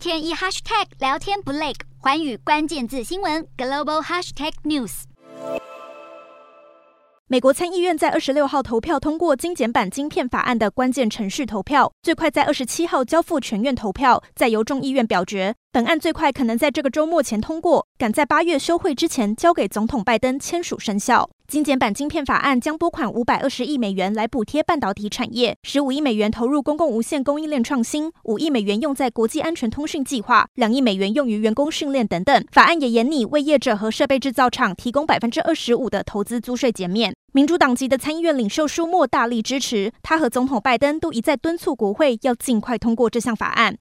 天一 hashtag 聊天不累，环宇关键字新闻 global hashtag news。美国参议院在二十六号投票通过精简版晶片法案的关键程序投票，最快在二十七号交付全院投票，再由众议院表决。本案最快可能在这个周末前通过，赶在八月休会之前交给总统拜登签署生效。精简版晶片法案将拨款五百二十亿美元来补贴半导体产业，十五亿美元投入公共无线供应链创新，五亿美元用在国际安全通讯计划，两亿美元用于员工训练等等。法案也严拟为业者和设备制造厂提供百分之二十五的投资租税减免。民主党籍的参议院领袖舒默大力支持，他和总统拜登都一再敦促国会要尽快通过这项法案。